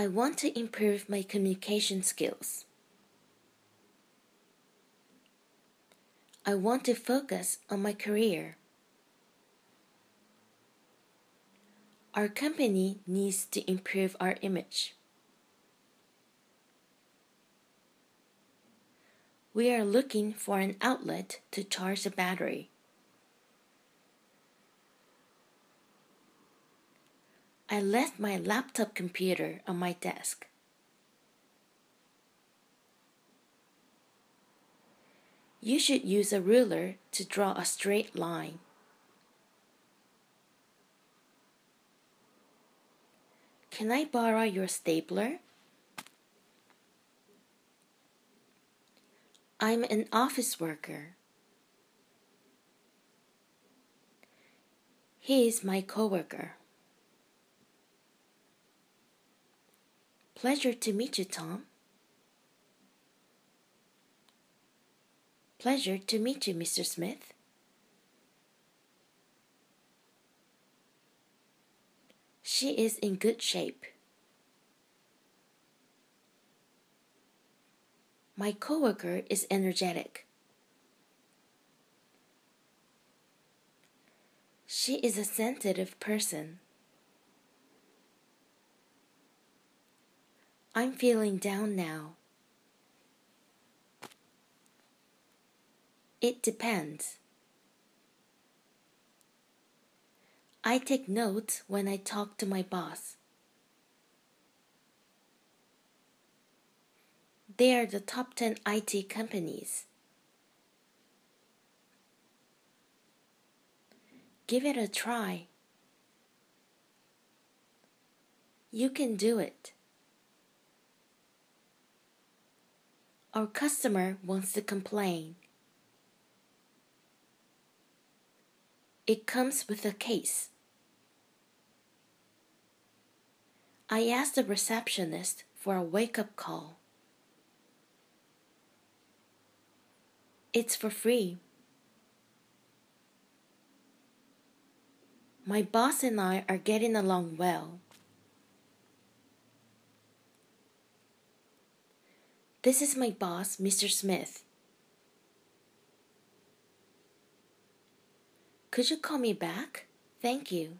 I want to improve my communication skills. I want to focus on my career. Our company needs to improve our image. We are looking for an outlet to charge the battery. I left my laptop computer on my desk. You should use a ruler to draw a straight line. Can I borrow your stapler? I'm an office worker. He is my coworker. Pleasure to meet you, Tom. Pleasure to meet you, Mr. Smith. She is in good shape. My coworker is energetic. She is a sensitive person. I'm feeling down now. It depends. I take notes when I talk to my boss. They are the top 10 IT companies. Give it a try. You can do it. Our customer wants to complain. It comes with a case. I asked the receptionist for a wake up call. It's for free. My boss and I are getting along well. This is my boss, Mr. Smith. Could you call me back? Thank you.